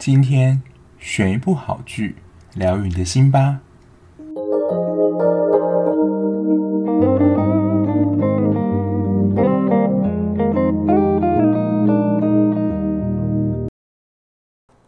今天选一部好剧，疗愈你的心吧。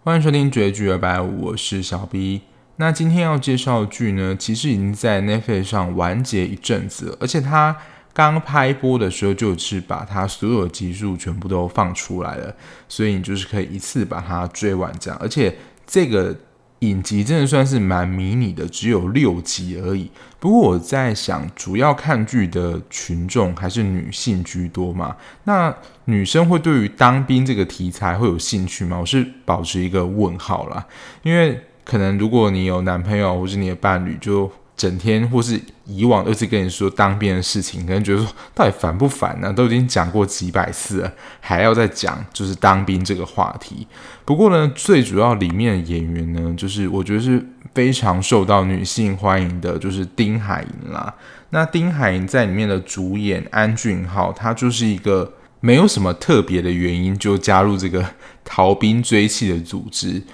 欢迎收听绝句二百五，我是小 B。那今天要介绍的剧呢，其实已经在 Netflix 上完结一阵子，而且它。刚拍播的时候，就是把它所有集数全部都放出来了，所以你就是可以一次把它追完这样。而且这个影集真的算是蛮迷你的，只有六集而已。不过我在想，主要看剧的群众还是女性居多嘛？那女生会对于当兵这个题材会有兴趣吗？我是保持一个问号啦，因为可能如果你有男朋友或是你的伴侣就。整天或是以往都是跟你说当兵的事情，可能觉得说到底烦不烦呢？都已经讲过几百次了，还要再讲就是当兵这个话题。不过呢，最主要里面的演员呢，就是我觉得是非常受到女性欢迎的，就是丁海寅啦。那丁海寅在里面的主演安俊浩，他就是一个没有什么特别的原因就加入这个逃兵追缉的组织。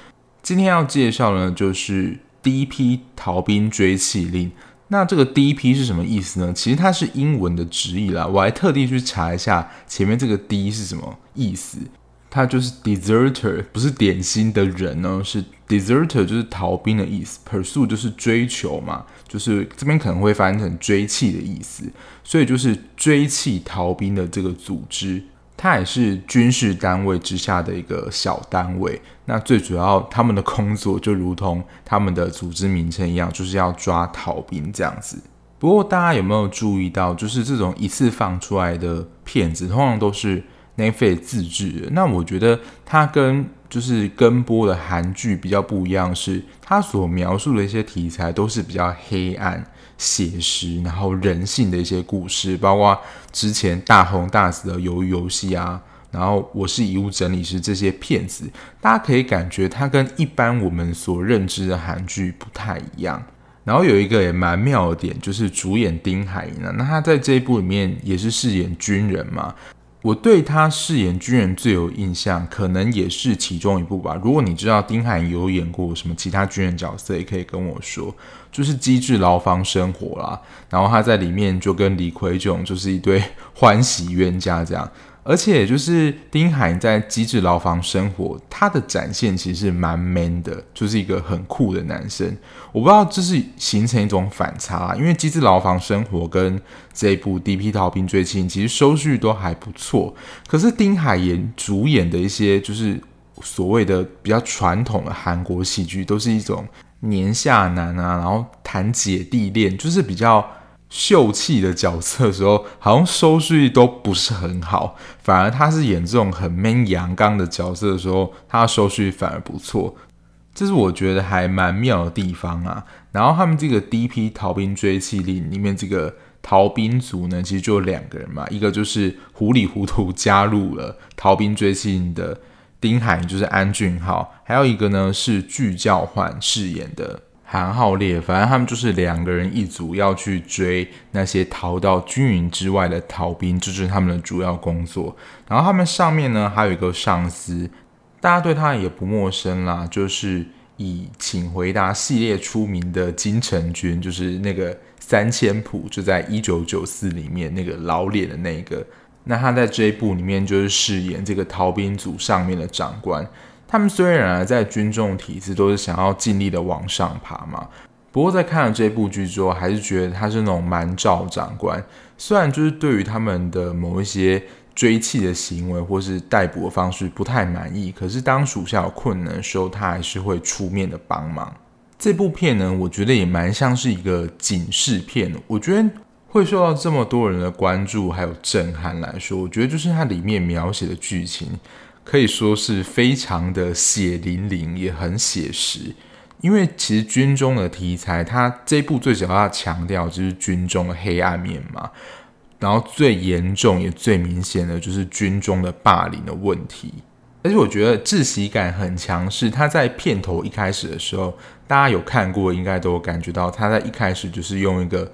今天要介绍呢，就是。D.P. 逃兵追缉令，那这个 D.P. 是什么意思呢？其实它是英文的直译啦，我还特地去查一下前面这个 D 是什么意思，它就是 deserter，不是点心的人呢，是 deserter，就是逃兵的意思，pursue 就是追求嘛，就是这边可能会翻译成追缉的意思，所以就是追缉逃兵的这个组织。它也是军事单位之下的一个小单位。那最主要，他们的工作就如同他们的组织名称一样，就是要抓逃兵这样子。不过，大家有没有注意到，就是这种一次放出来的片子，通常都是 naf 自制的。那我觉得它跟就是跟播的韩剧比较不一样，是它所描述的一些题材都是比较黑暗。写实，然后人性的一些故事，包括之前大红大紫的《鱿鱼游戏》啊，然后我是遗物整理师这些片子，大家可以感觉它跟一般我们所认知的韩剧不太一样。然后有一个也蛮妙的点，就是主演丁海寅啊，那他在这一部里面也是饰演军人嘛。我对他饰演军人最有印象，可能也是其中一部吧。如果你知道丁海寅有演过什么其他军人角色，也可以跟我说。就是《机智牢房生活》啦，然后他在里面就跟李奎炯就是一对 欢喜冤家这样。而且就是丁海在《机智牢房生活》，他的展现其实是蛮 man 的，就是一个很酷的男生。我不知道这是形成一种反差，因为《机智牢房生活》跟这一部《D.P. 逃兵追缉》其实收视都还不错。可是丁海寅主演的一些就是所谓的比较传统的韩国喜剧，都是一种年下男啊，然后谈姐弟恋，就是比较。秀气的角色的时候，好像收视率都不是很好，反而他是演这种很 man 阳刚的角色的时候，他收视率反而不错，这是我觉得还蛮妙的地方啊。然后他们这个 D.P. 逃兵追缉令里面这个逃兵组呢，其实就两个人嘛，一个就是糊里糊涂加入了逃兵追缉令的丁海，就是安俊浩，还有一个呢是具教焕饰演的。韩浩烈，反正他们就是两个人一组，要去追那些逃到军营之外的逃兵，这就是他们的主要工作。然后他们上面呢还有一个上司，大家对他也不陌生啦，就是以《请回答》系列出名的金城君，就是那个三千朴，就在一九九四里面那个老脸的那个。那他在这一部里面就是饰演这个逃兵组上面的长官。他们虽然在军中体制都是想要尽力的往上爬嘛，不过在看了这部剧之后，还是觉得他是那种蛮照长官。虽然就是对于他们的某一些追气的行为或是逮捕的方式不太满意，可是当属下有困难的时候，他还是会出面的帮忙。这部片呢，我觉得也蛮像是一个警示片。我觉得会受到这么多人的关注还有震撼来说，我觉得就是它里面描写的剧情。可以说是非常的血淋淋，也很写实。因为其实军中的题材，它这部最主要强调就是军中的黑暗面嘛。然后最严重也最明显的就是军中的霸凌的问题。而且我觉得窒息感很强，势他在片头一开始的时候，大家有看过，应该都感觉到他在一开始就是用一个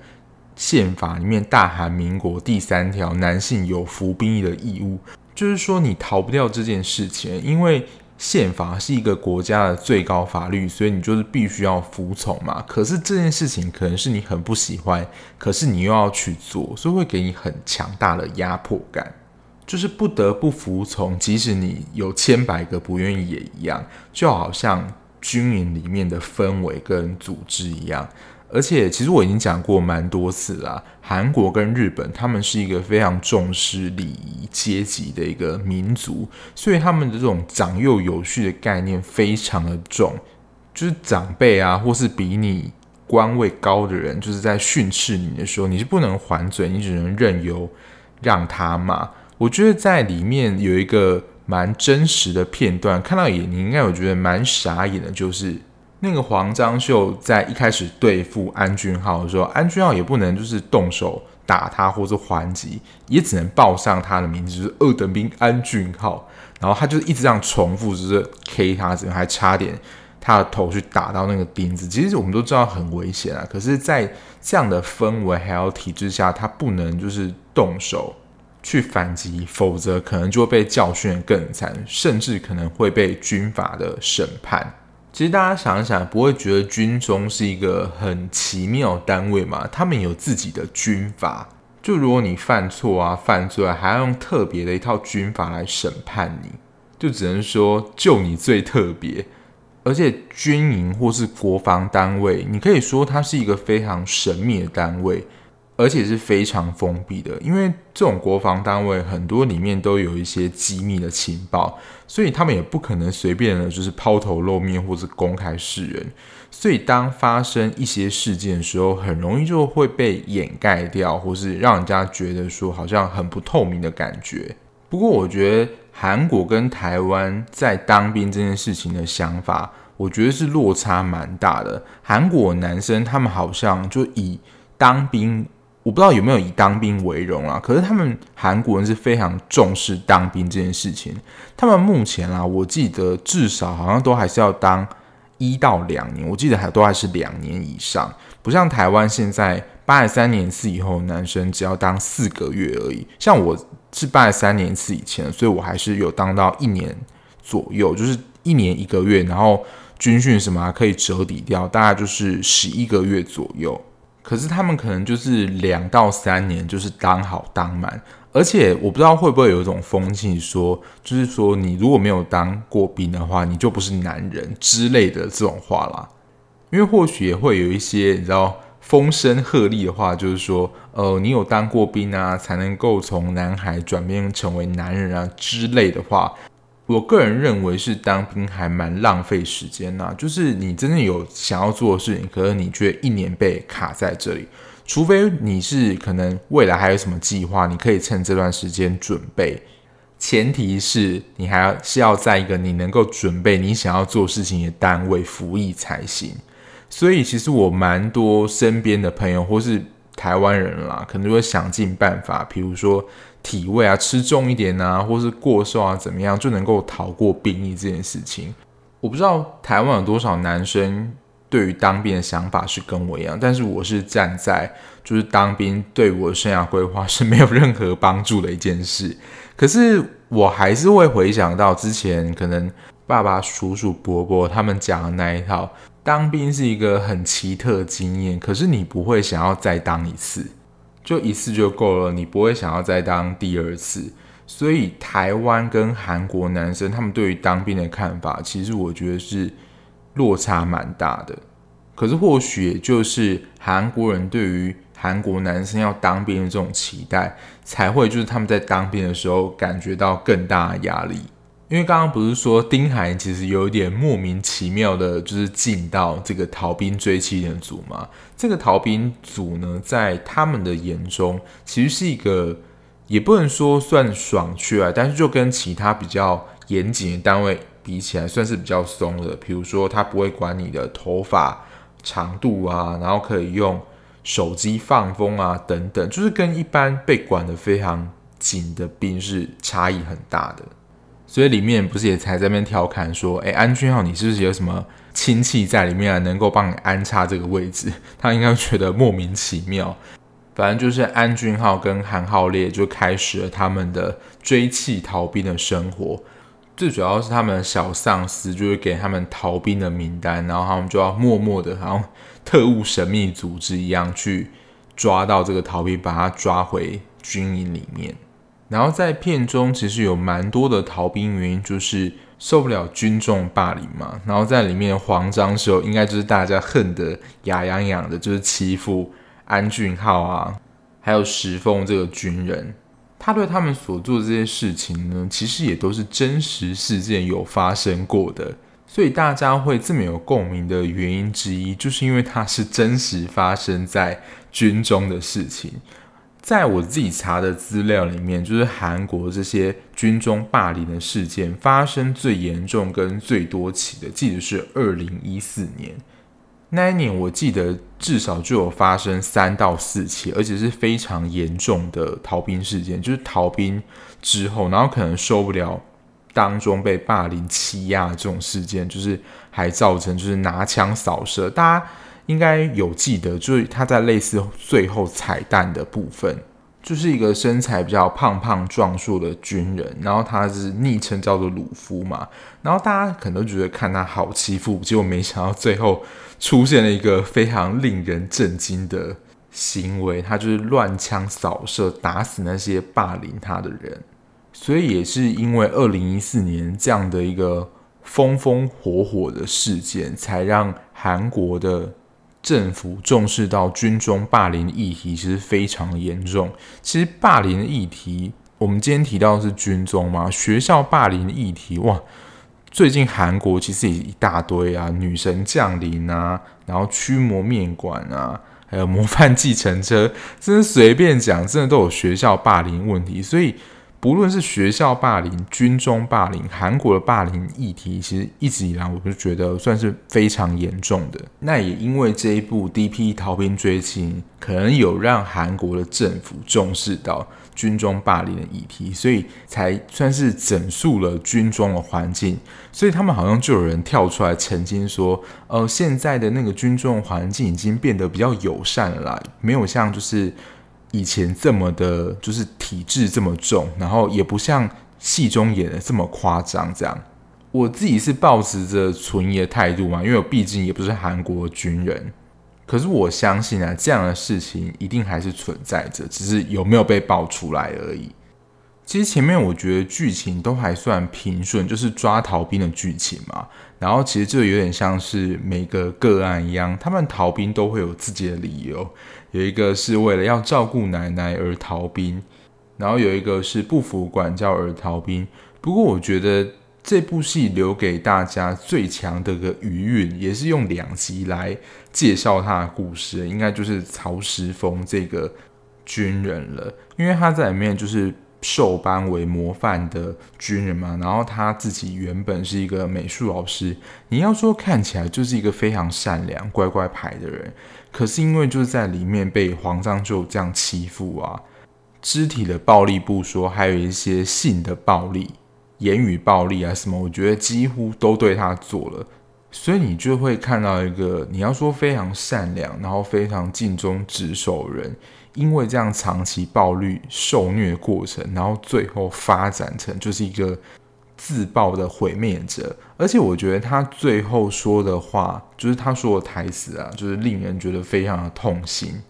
宪法里面大韩民国第三条，男性有服兵役的义务。就是说，你逃不掉这件事情，因为宪法是一个国家的最高法律，所以你就是必须要服从嘛。可是这件事情可能是你很不喜欢，可是你又要去做，所以会给你很强大的压迫感，就是不得不服从，即使你有千百个不愿意也一样，就好像军营里面的氛围跟组织一样。而且，其实我已经讲过蛮多次了，韩国跟日本，他们是一个非常重视礼仪阶级的一个民族，所以他们的这种长幼有序的概念非常的重，就是长辈啊，或是比你官位高的人，就是在训斥你的时候，你是不能还嘴，你只能任由让他骂。我觉得在里面有一个蛮真实的片段，看到也你应该有觉得蛮傻眼的，就是。那个黄章秀在一开始对付安俊浩的时候，安俊浩也不能就是动手打他或者还击，也只能报上他的名字，就是二等兵安俊浩。然后他就一直这样重复，就是 K 他，怎么还差点他的头去打到那个钉子。其实我们都知道很危险啊，可是，在这样的氛围还有体制下，他不能就是动手去反击，否则可能就会被教训更惨，甚至可能会被军法的审判。其实大家想一想，不会觉得军中是一个很奇妙单位嘛？他们有自己的军法，就如果你犯错啊、犯罪啊，还要用特别的一套军法来审判你，就只能说就你最特别。而且军营或是国防单位，你可以说它是一个非常神秘的单位。而且是非常封闭的，因为这种国防单位很多里面都有一些机密的情报，所以他们也不可能随便的，就是抛头露面或是公开示人。所以当发生一些事件的时候，很容易就会被掩盖掉，或是让人家觉得说好像很不透明的感觉。不过，我觉得韩国跟台湾在当兵这件事情的想法，我觉得是落差蛮大的。韩国男生他们好像就以当兵。我不知道有没有以当兵为荣啊？可是他们韩国人是非常重视当兵这件事情。他们目前啊，我记得至少好像都还是要当一到两年，我记得还都还是两年以上，不像台湾现在八十三年次以后，男生只要当四个月而已。像我是八十三年次以前，所以我还是有当到一年左右，就是一年一个月，然后军训什么可以折抵掉，大概就是十一个月左右。可是他们可能就是两到三年，就是当好当满，而且我不知道会不会有一种风气说，就是说你如果没有当过兵的话，你就不是男人之类的这种话啦。因为或许也会有一些你知道风声鹤唳的话，就是说，呃，你有当过兵啊，才能够从男孩转变成为男人啊之类的话。我个人认为是当兵还蛮浪费时间呐，就是你真的有想要做的事情，可是你却一年被卡在这里，除非你是可能未来还有什么计划，你可以趁这段时间准备，前提是你还要是要在一个你能够准备你想要做事情的单位服役才行。所以其实我蛮多身边的朋友或是台湾人啦，可能就会想尽办法，比如说。体位啊，吃重一点啊，或是过瘦啊，怎么样就能够逃过兵役这件事情？我不知道台湾有多少男生对于当兵的想法是跟我一样，但是我是站在就是当兵对我的生涯规划是没有任何帮助的一件事。可是我还是会回想到之前可能爸爸、叔叔、伯伯他们讲的那一套，当兵是一个很奇特的经验，可是你不会想要再当一次。就一次就够了，你不会想要再当第二次。所以台湾跟韩国男生他们对于当兵的看法，其实我觉得是落差蛮大的。可是或许也就是韩国人对于韩国男生要当兵的这种期待，才会就是他们在当兵的时候感觉到更大的压力。因为刚刚不是说丁海其实有一点莫名其妙的，就是进到这个逃兵追妻人组嘛。这个逃兵组呢，在他们的眼中，其实是一个也不能说算爽缺啊，但是就跟其他比较严谨的单位比起来，算是比较松的。比如说，他不会管你的头发长度啊，然后可以用手机放风啊，等等，就是跟一般被管的非常紧的兵是差异很大的。所以里面不是也才在那边调侃说，哎，安俊浩，你是不是有什么亲戚在里面啊，能够帮你安插这个位置？他应该觉得莫名其妙。反正就是安俊浩跟韩浩烈就开始了他们的追缉逃兵的生活。最主要是他们的小上司就会给他们逃兵的名单，然后他们就要默默的，好像特务神秘组织一样去抓到这个逃兵，把他抓回军营里面。然后在片中其实有蛮多的逃兵原因，就是受不了军中霸凌嘛。然后在里面慌张时候，应该就是大家恨得牙痒痒的，就是欺负安俊浩啊，还有石凤这个军人。他对他们所做的这些事情呢，其实也都是真实事件有发生过的。所以大家会这么有共鸣的原因之一，就是因为它是真实发生在军中的事情。在我自己查的资料里面，就是韩国这些军中霸凌的事件发生最严重跟最多起的，记得是二零一四年。那一年我记得至少就有发生三到四起，而且是非常严重的逃兵事件，就是逃兵之后，然后可能受不了当中被霸凌欺压这种事件，就是还造成就是拿枪扫射，大家。应该有记得，就是他在类似最后彩蛋的部分，就是一个身材比较胖胖壮硕的军人，然后他是昵称叫做鲁夫嘛，然后大家可能都觉得看他好欺负，结果没想到最后出现了一个非常令人震惊的行为，他就是乱枪扫射打死那些霸凌他的人，所以也是因为二零一四年这样的一个风风火火的事件，才让韩国的。政府重视到军中霸凌议题，其实非常严重。其实霸凌议题，我们今天提到的是军中嘛，学校霸凌议题，哇，最近韩国其实也一大堆啊，女神降临啊，然后驱魔面馆啊，还有模范计程车，真的随便讲，真的都有学校霸凌问题，所以。不论是学校霸凌、军中霸凌、韩国的霸凌议题，其实一直以来我就觉得算是非常严重的。那也因为这一部《D.P. 逃兵追缉》，可能有让韩国的政府重视到军中霸凌的议题，所以才算是整肃了军中的环境。所以他们好像就有人跳出来澄清说：“呃，现在的那个军中环境已经变得比较友善了啦，没有像就是。”以前这么的，就是体质这么重，然后也不像戏中演的这么夸张。这样，我自己是抱持着存疑的态度嘛，因为我毕竟也不是韩国军人。可是我相信啊，这样的事情一定还是存在着，只是有没有被爆出来而已。其实前面我觉得剧情都还算平顺，就是抓逃兵的剧情嘛。然后其实就有点像是每个个案一样，他们逃兵都会有自己的理由。有一个是为了要照顾奶奶而逃兵，然后有一个是不服管教而逃兵。不过我觉得这部戏留给大家最强的个余韵，也是用两集来介绍他的故事，应该就是曹石峰这个军人了，因为他在里面就是。受班为模范的军人嘛，然后他自己原本是一个美术老师。你要说看起来就是一个非常善良、乖乖牌的人，可是因为就是在里面被皇上就这样欺负啊，肢体的暴力不说，还有一些性的暴力、言语暴力啊什么，我觉得几乎都对他做了。所以你就会看到一个你要说非常善良，然后非常尽忠职守人。因为这样长期暴力受虐的过程，然后最后发展成就是一个自爆的毁灭者。而且我觉得他最后说的话，就是他说的台词啊，就是令人觉得非常的痛心。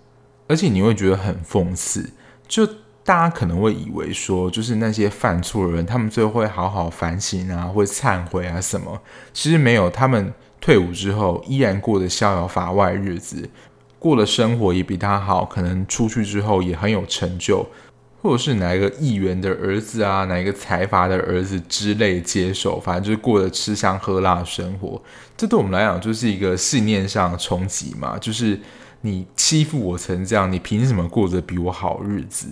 而且你会觉得很讽刺，就大家可能会以为说，就是那些犯错的人，他们最后会好好反省啊，会忏悔啊什么。其实没有，他们退伍之后依然过着逍遥法外日子。过的生活也比他好，可能出去之后也很有成就，或者是哪一个议员的儿子啊，哪一个财阀的儿子之类接手，反正就是过得吃香喝辣的生活。这对我们来讲就是一个信念上的冲击嘛，就是你欺负我成这样，你凭什么过着比我好日子？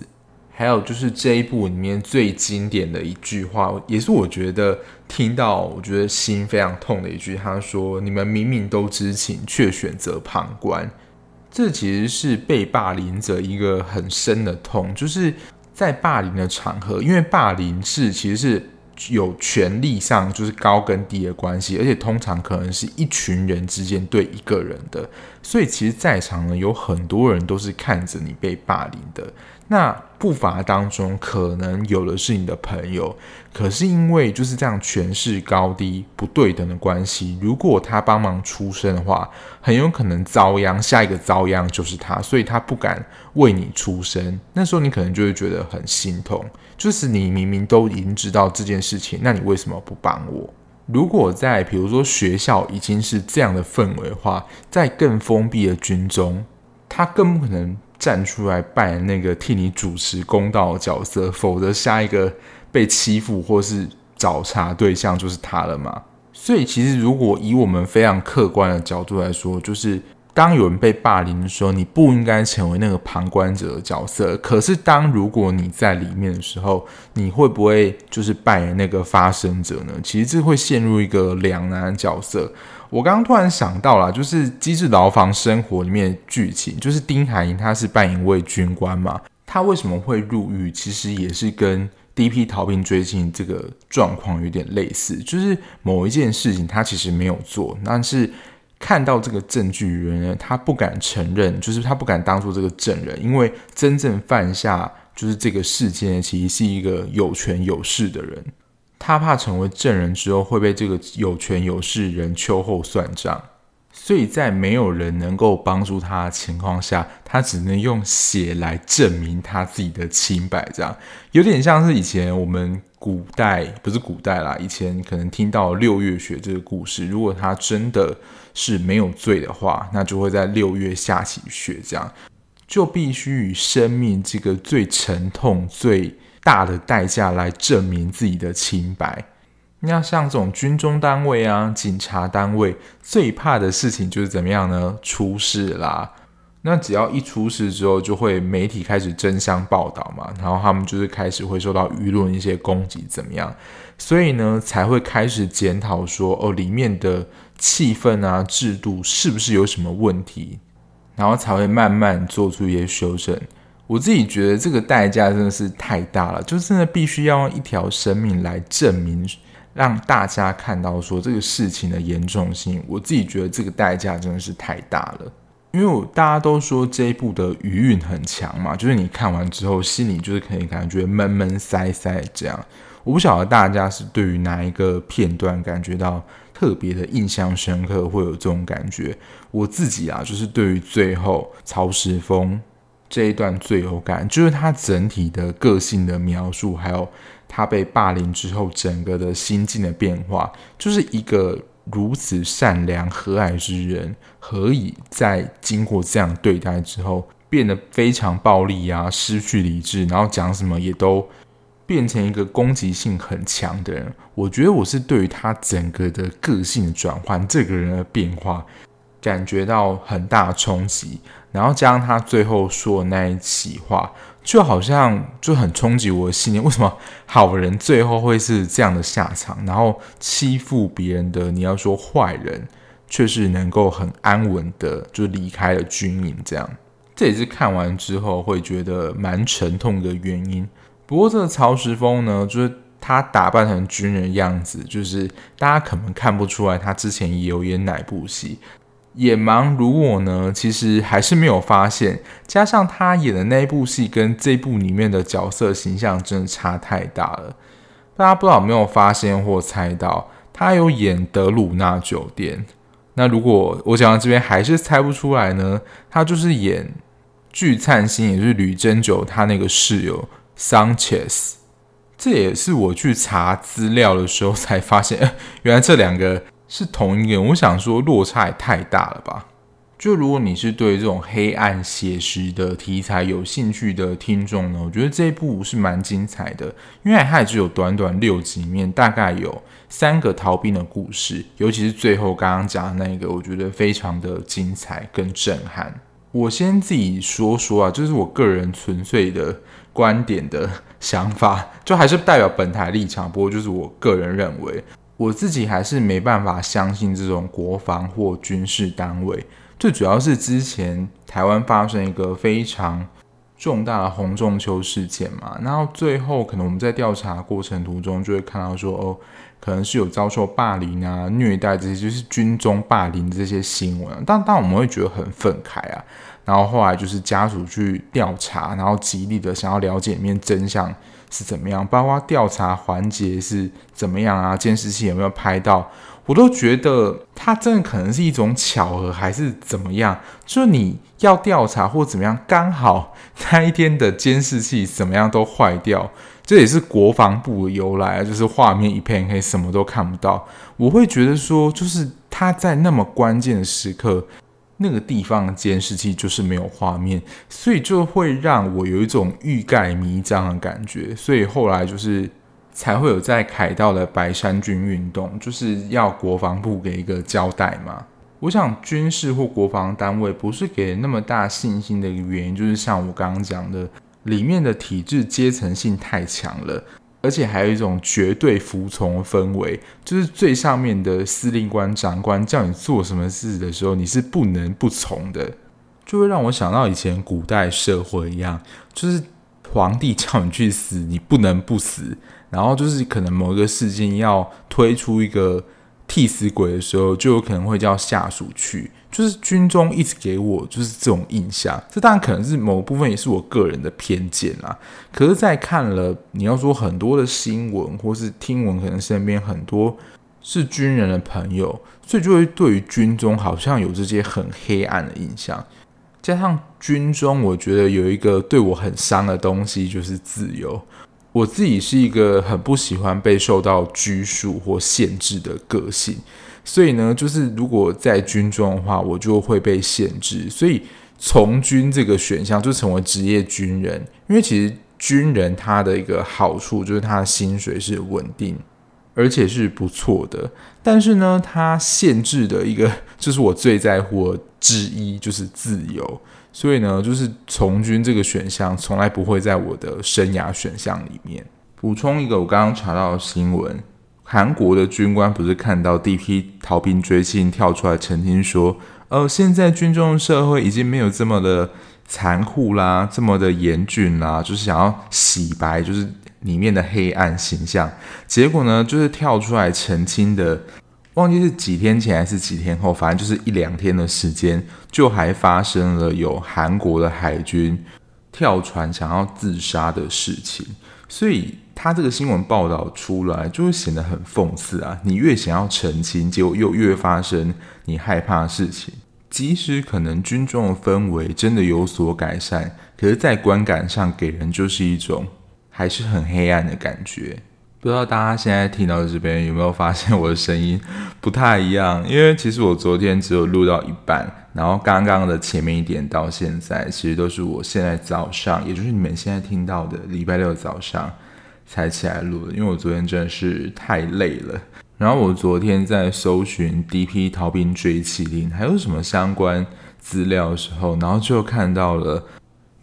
还有就是这一部里面最经典的一句话，也是我觉得听到我觉得心非常痛的一句，他说：“你们明明都知情，却选择旁观。”这其实是被霸凌者一个很深的痛，就是在霸凌的场合，因为霸凌是其实是有权力上就是高跟低的关系，而且通常可能是一群人之间对一个人的，所以其实，在场呢有很多人都是看着你被霸凌的。那不乏当中可能有的是你的朋友，可是因为就是这样权势高低不对等的关系，如果他帮忙出声的话，很有可能遭殃，下一个遭殃就是他，所以他不敢为你出声。那时候你可能就会觉得很心痛。就是你明明都已经知道这件事情，那你为什么不帮我？如果在比如说学校已经是这样的氛围的话，在更封闭的军中，他更不可能站出来扮演那个替你主持公道的角色，否则下一个被欺负或是找茬对象就是他了嘛。所以其实如果以我们非常客观的角度来说，就是。当有人被霸凌的时候，你不应该成为那个旁观者的角色。可是，当如果你在里面的时候，你会不会就是扮演那个发生者呢？其实这会陷入一个两难角色。我刚刚突然想到了，就是《机智牢房生活》里面剧情，就是丁海寅他是扮演一位军官嘛，他为什么会入狱？其实也是跟第一批逃兵追击这个状况有点类似，就是某一件事情他其实没有做，但是。看到这个证据人呢，他不敢承认，就是他不敢当做这个证人，因为真正犯下就是这个事件，其实是一个有权有势的人，他怕成为证人之后会被这个有权有势人秋后算账，所以在没有人能够帮助他的情况下，他只能用血来证明他自己的清白，这样有点像是以前我们古代，不是古代啦，以前可能听到六月雪这个故事，如果他真的。是没有罪的话，那就会在六月下起雪，这样就必须以生命这个最沉痛、最大的代价来证明自己的清白。那像这种军中单位啊、警察单位，最怕的事情就是怎么样呢？出事啦！那只要一出事之后，就会媒体开始争相报道嘛，然后他们就是开始会受到舆论一些攻击，怎么样？所以呢，才会开始检讨说，哦，里面的。气氛啊，制度是不是有什么问题？然后才会慢慢做出一些修正。我自己觉得这个代价真的是太大了，就真的必须要用一条生命来证明，让大家看到说这个事情的严重性。我自己觉得这个代价真的是太大了，因为我大家都说这一部的余韵很强嘛，就是你看完之后心里就是可以感觉闷闷塞塞这样。我不晓得大家是对于哪一个片段感觉到。特别的印象深刻，会有这种感觉。我自己啊，就是对于最后曹时峰这一段最有感，就是他整体的个性的描述，还有他被霸凌之后整个的心境的变化，就是一个如此善良和蔼之人，何以在经过这样对待之后，变得非常暴力啊，失去理智，然后讲什么也都。变成一个攻击性很强的人，我觉得我是对于他整个的个性转换，这个人的变化，感觉到很大冲击。然后加上他最后说的那一席话，就好像就很冲击我的信念。为什么好人最后会是这样的下场？然后欺负别人的，你要说坏人，却是能够很安稳的就离开了军营。这样，这也是看完之后会觉得蛮沉痛的原因。不过这个曹时峰呢，就是他打扮成军人样子，就是大家可能看不出来他之前也有演哪部戏。眼盲如我呢，其实还是没有发现。加上他演的那部戏跟这部里面的角色形象真的差太大了。大家不知道有没有发现或猜到，他有演德鲁纳酒店。那如果我讲到这边还是猜不出来呢，他就是演具灿星，也就是吕珍九他那个室友。Sanchez，这也是我去查资料的时候才发现，原来这两个是同一个人。我想说落差也太大了吧？就如果你是对这种黑暗写实的题材有兴趣的听众呢，我觉得这一部是蛮精彩的，因为它也只有短短六集里面，大概有三个逃兵的故事，尤其是最后刚刚讲的那个，我觉得非常的精彩跟震撼。我先自己说说啊，这是我个人纯粹的。观点的想法，就还是代表本台立场。不过，就是我个人认为，我自己还是没办法相信这种国防或军事单位。最主要是之前台湾发生一个非常重大的洪仲秋事件嘛，然后最后可能我们在调查过程途中就会看到说，哦，可能是有遭受霸凌啊、虐待这些，就是军中霸凌这些新闻。但当我们会觉得很愤慨啊，然后后来就是家属去调查，然后极力的想要了解里面真相是怎么样，包括调查环节是怎么样啊，监视器有没有拍到。我都觉得他真的可能是一种巧合，还是怎么样？就你要调查或怎么样，刚好那一天的监视器怎么样都坏掉，这也是国防部的由来，就是画面一片黑，什么都看不到。我会觉得说，就是他在那么关键的时刻，那个地方监视器就是没有画面，所以就会让我有一种欲盖弥彰的感觉。所以后来就是。才会有在凯道的白山军运动，就是要国防部给一个交代嘛。我想军事或国防单位不是给那么大信心的一个原因，就是像我刚刚讲的，里面的体制阶层性太强了，而且还有一种绝对服从氛围，就是最上面的司令官长官叫你做什么事的时候，你是不能不从的，就会让我想到以前古代社会一样，就是皇帝叫你去死，你不能不死。然后就是可能某一个事件要推出一个替死鬼的时候，就有可能会叫下属去。就是军中一直给我就是这种印象，这当然可能是某部分也是我个人的偏见啦。可是，在看了你要说很多的新闻或是听闻，可能身边很多是军人的朋友，所以就会对于军中好像有这些很黑暗的印象。加上军中，我觉得有一个对我很伤的东西，就是自由。我自己是一个很不喜欢被受到拘束或限制的个性，所以呢，就是如果在军中的话，我就会被限制。所以从军这个选项就成为职业军人，因为其实军人他的一个好处就是他的薪水是稳定，而且是不错的。但是呢，他限制的一个就是我最在乎之一，就是自由。所以呢，就是从军这个选项从来不会在我的生涯选项里面。补充一个，我刚刚查到的新闻：韩国的军官不是看到第一批逃兵追缉跳出来澄清说，呃，现在军中社会已经没有这么的残酷啦，这么的严峻啦，就是想要洗白，就是里面的黑暗形象。结果呢，就是跳出来澄清的。忘记是几天前还是几天后，反正就是一两天的时间，就还发生了有韩国的海军跳船想要自杀的事情。所以他这个新闻报道出来，就会显得很讽刺啊！你越想要澄清，结果又越发生你害怕的事情。即使可能军中的氛围真的有所改善，可是，在观感上给人就是一种还是很黑暗的感觉。不知道大家现在听到这边有没有发现我的声音不太一样？因为其实我昨天只有录到一半，然后刚刚的前面一点到现在，其实都是我现在早上，也就是你们现在听到的礼拜六早上才起来录的。因为我昨天真的是太累了。然后我昨天在搜寻 D.P. 逃兵追缉令还有什么相关资料的时候，然后就看到了。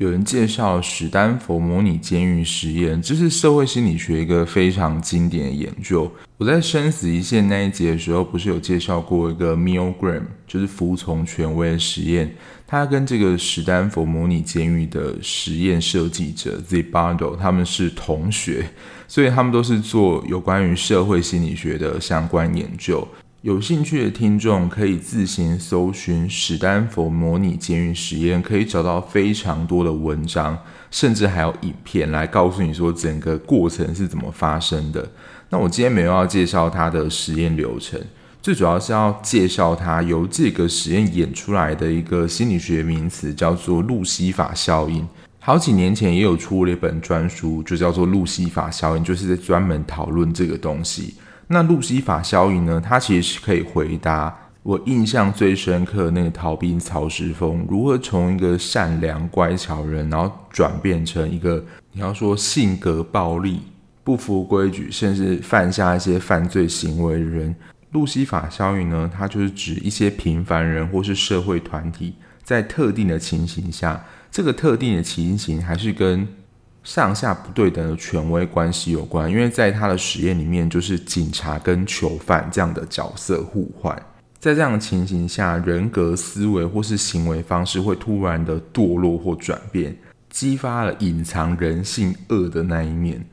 有人介绍史丹佛模拟监狱实验，这是社会心理学一个非常经典的研究。我在生死一线那一节的时候，不是有介绍过一个 Milgram，就是服从权威的实验。他跟这个史丹佛模拟监狱的实验设计者 Zibardo 他们是同学，所以他们都是做有关于社会心理学的相关研究。有兴趣的听众可以自行搜寻史丹佛模拟监狱实验，可以找到非常多的文章，甚至还有影片来告诉你说整个过程是怎么发生的。那我今天没有要介绍它的实验流程，最主要是要介绍它由这个实验演出来的一个心理学名词，叫做路西法效应。好几年前也有出了一本专书，就叫做路西法效应，就是在专门讨论这个东西。那路西法效应呢？它其实是可以回答我印象最深刻的那个逃兵曹石峰如何从一个善良乖巧人，然后转变成一个你要说性格暴力、不服规矩，甚至犯下一些犯罪行为的人。路西法效应呢？它就是指一些平凡人或是社会团体在特定的情形下，这个特定的情形还是跟上下不对等的权威关系有关，因为在他的实验里面，就是警察跟囚犯这样的角色互换，在这样的情形下，人格、思维或是行为方式会突然的堕落或转变。激发了隐藏人性恶的那一面。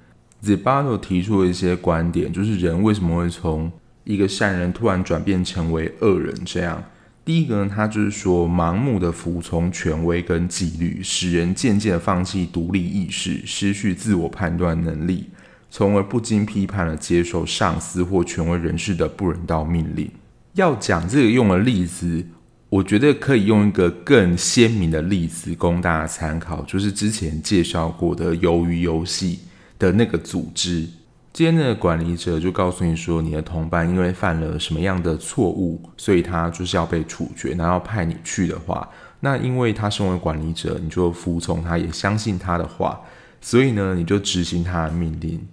Zibardo 提出了一些观点，就是人为什么会从一个善人突然转变成为恶人这样。第一个呢，他就是说，盲目的服从权威跟纪律，使人渐渐放弃独立意识，失去自我判断能力，从而不经批判的接受上司或权威人士的不人道命令。要讲这个用的例子，我觉得可以用一个更鲜明的例子供大家参考，就是之前介绍过的鱿鱼游戏的那个组织。今天的管理者就告诉你说，你的同伴因为犯了什么样的错误，所以他就是要被处决。然后派你去的话，那因为他身为管理者，你就服从他，也相信他的话，所以呢，你就执行他的命令。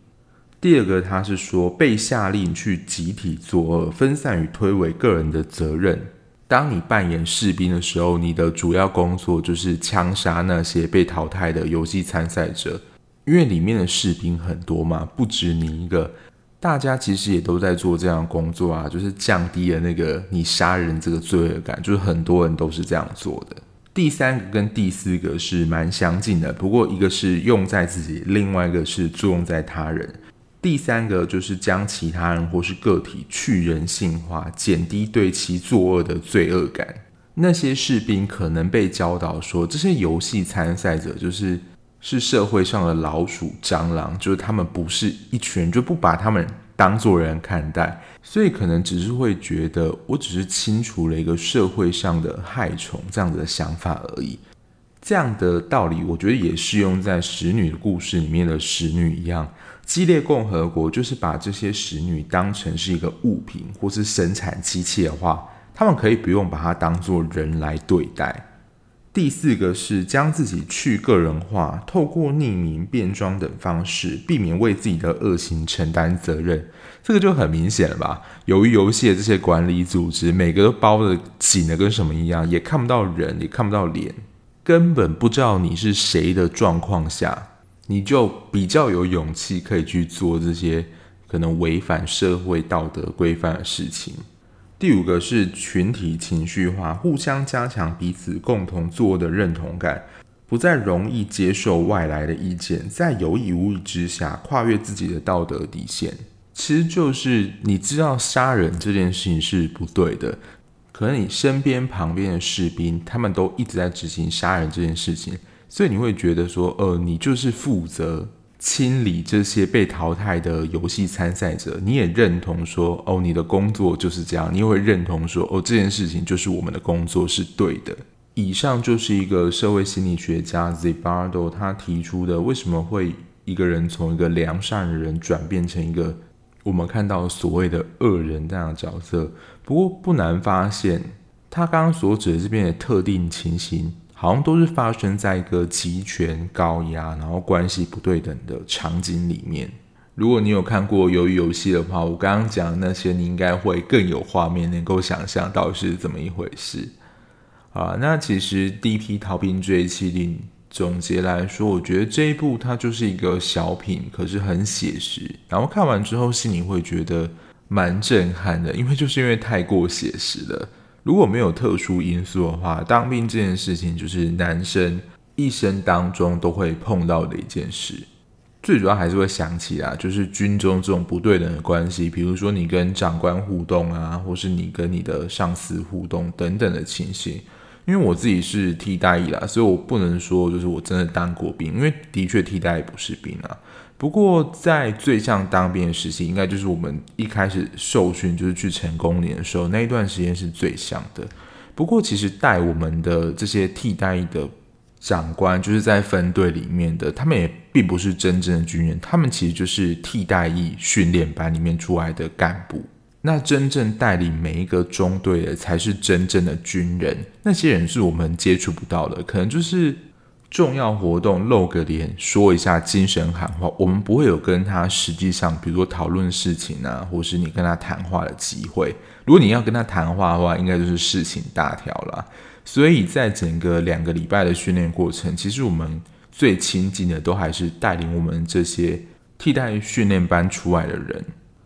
第二个，他是说被下令去集体作恶，分散与推诿个人的责任。当你扮演士兵的时候，你的主要工作就是枪杀那些被淘汰的游戏参赛者。因为里面的士兵很多嘛，不止你一个，大家其实也都在做这样工作啊，就是降低了那个你杀人这个罪恶感，就是很多人都是这样做的。第三个跟第四个是蛮相近的，不过一个是用在自己，另外一个是作用在他人。第三个就是将其他人或是个体去人性化，减低对其作恶的罪恶感。那些士兵可能被教导说，这些游戏参赛者就是。是社会上的老鼠、蟑螂，就是他们不是一群人，就不把他们当作人看待，所以可能只是会觉得，我只是清除了一个社会上的害虫，这样子的想法而已。这样的道理，我觉得也适用在使女的故事里面的使女一样。激烈共和国就是把这些使女当成是一个物品或是生产机器的话，他们可以不用把它当作人来对待。第四个是将自己去个人化，透过匿名、变装等方式，避免为自己的恶行承担责任。这个就很明显了吧？由于游戏的这些管理组织，每个都包的紧的跟什么一样，也看不到人，也看不到脸，根本不知道你是谁的状况下，你就比较有勇气可以去做这些可能违反社会道德规范的事情。第五个是群体情绪化，互相加强彼此共同做的认同感，不再容易接受外来的意见，在有意无意之下跨越自己的道德底线。其实就是你知道杀人这件事情是不对的，可能你身边旁边的士兵他们都一直在执行杀人这件事情，所以你会觉得说，呃，你就是负责。清理这些被淘汰的游戏参赛者，你也认同说，哦，你的工作就是这样，你也会认同说，哦，这件事情就是我们的工作是对的。以上就是一个社会心理学家 Zibardo 他提出的，为什么会一个人从一个良善的人转变成一个我们看到所谓的恶人这样的角色。不过不难发现，他刚刚所指的这边的特定情形。好像都是发生在一个极权高压，然后关系不对等的场景里面。如果你有看过《鱿鱼游戏》的话，我刚刚讲的那些，你应该会更有画面，能够想象到底是怎么一回事。啊，那其实《第一批逃兵追缉令》总结来说，我觉得这一部它就是一个小品，可是很写实。然后看完之后，心里会觉得蛮震撼的，因为就是因为太过写实了。如果没有特殊因素的话，当兵这件事情就是男生一生当中都会碰到的一件事。最主要还是会想起啊，就是军中这种不对等的关系，比如说你跟长官互动啊，或是你跟你的上司互动等等的情形。因为我自己是替代役啦，所以我不能说就是我真的当过兵，因为的确替代役不是兵啊。不过，在最像当兵的时期，应该就是我们一开始受训，就是去成功年的时候，那一段时间是最像的。不过，其实带我们的这些替代役的长官，就是在分队里面的，他们也并不是真正的军人，他们其实就是替代役训练班里面出来的干部。那真正带领每一个中队的，才是真正的军人。那些人是我们接触不到的，可能就是。重要活动露个脸，说一下精神喊话，我们不会有跟他实际上，比如说讨论事情啊，或是你跟他谈话的机会。如果你要跟他谈话的话，应该就是事情大条了。所以在整个两个礼拜的训练过程，其实我们最亲近的都还是带领我们这些替代训练班出来的人。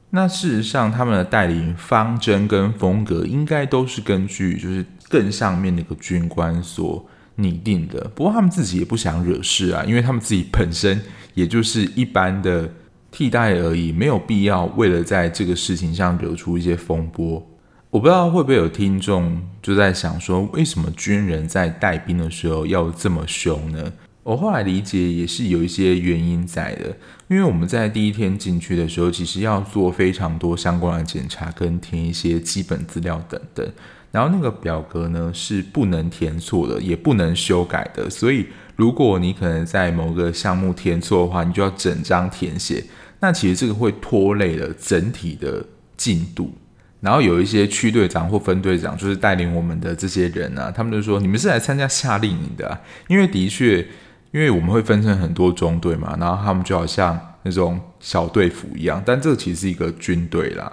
那事实上，他们的带领方针跟风格，应该都是根据就是更上面那个军官所。拟定的。不过他们自己也不想惹事啊，因为他们自己本身也就是一般的替代而已，没有必要为了在这个事情上惹出一些风波。我不知道会不会有听众就在想说，为什么军人在带兵的时候要这么凶呢？我后来理解也是有一些原因在的，因为我们在第一天进去的时候，其实要做非常多相关的检查，跟填一些基本资料等等。然后那个表格呢是不能填错的，也不能修改的。所以如果你可能在某个项目填错的话，你就要整张填写。那其实这个会拖累了整体的进度。然后有一些区队长或分队长，就是带领我们的这些人啊，他们就说：“你们是来参加夏令营的。”因为的确，因为我们会分成很多中队嘛，然后他们就好像那种小队服一样，但这其实是一个军队啦。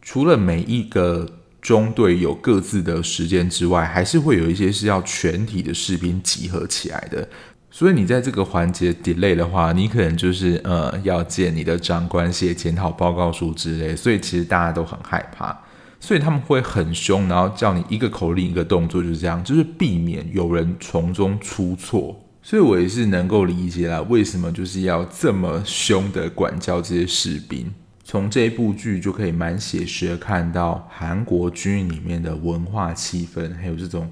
除了每一个中队有各自的时间之外，还是会有一些是要全体的士兵集合起来的。所以你在这个环节 delay 的话，你可能就是呃要见你的长官写检讨报告书之类，所以其实大家都很害怕。所以他们会很凶，然后叫你一个口令一个动作，就是这样，就是避免有人从中出错。所以我也是能够理解了，为什么就是要这么凶的管教这些士兵。从这一部剧就可以蛮写实的看到韩国军里面的文化气氛，还有这种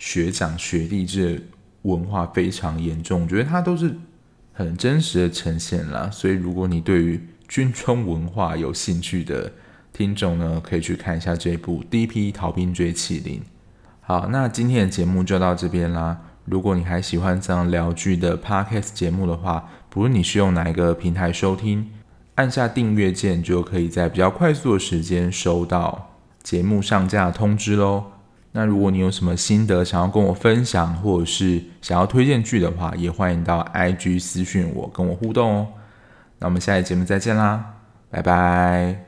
学长学弟制文化非常严重。我觉得它都是很真实的呈现啦。所以如果你对于军中文化有兴趣的，听众呢，可以去看一下这部《第一批逃兵追缉令》。好，那今天的节目就到这边啦。如果你还喜欢这样聊剧的 Podcast 节目的话，不论你是用哪一个平台收听，按下订阅键就可以在比较快速的时间收到节目上架的通知喽。那如果你有什么心得想要跟我分享，或者是想要推荐剧的话，也欢迎到 IG 私讯我，跟我互动哦。那我们下一节目再见啦，拜拜。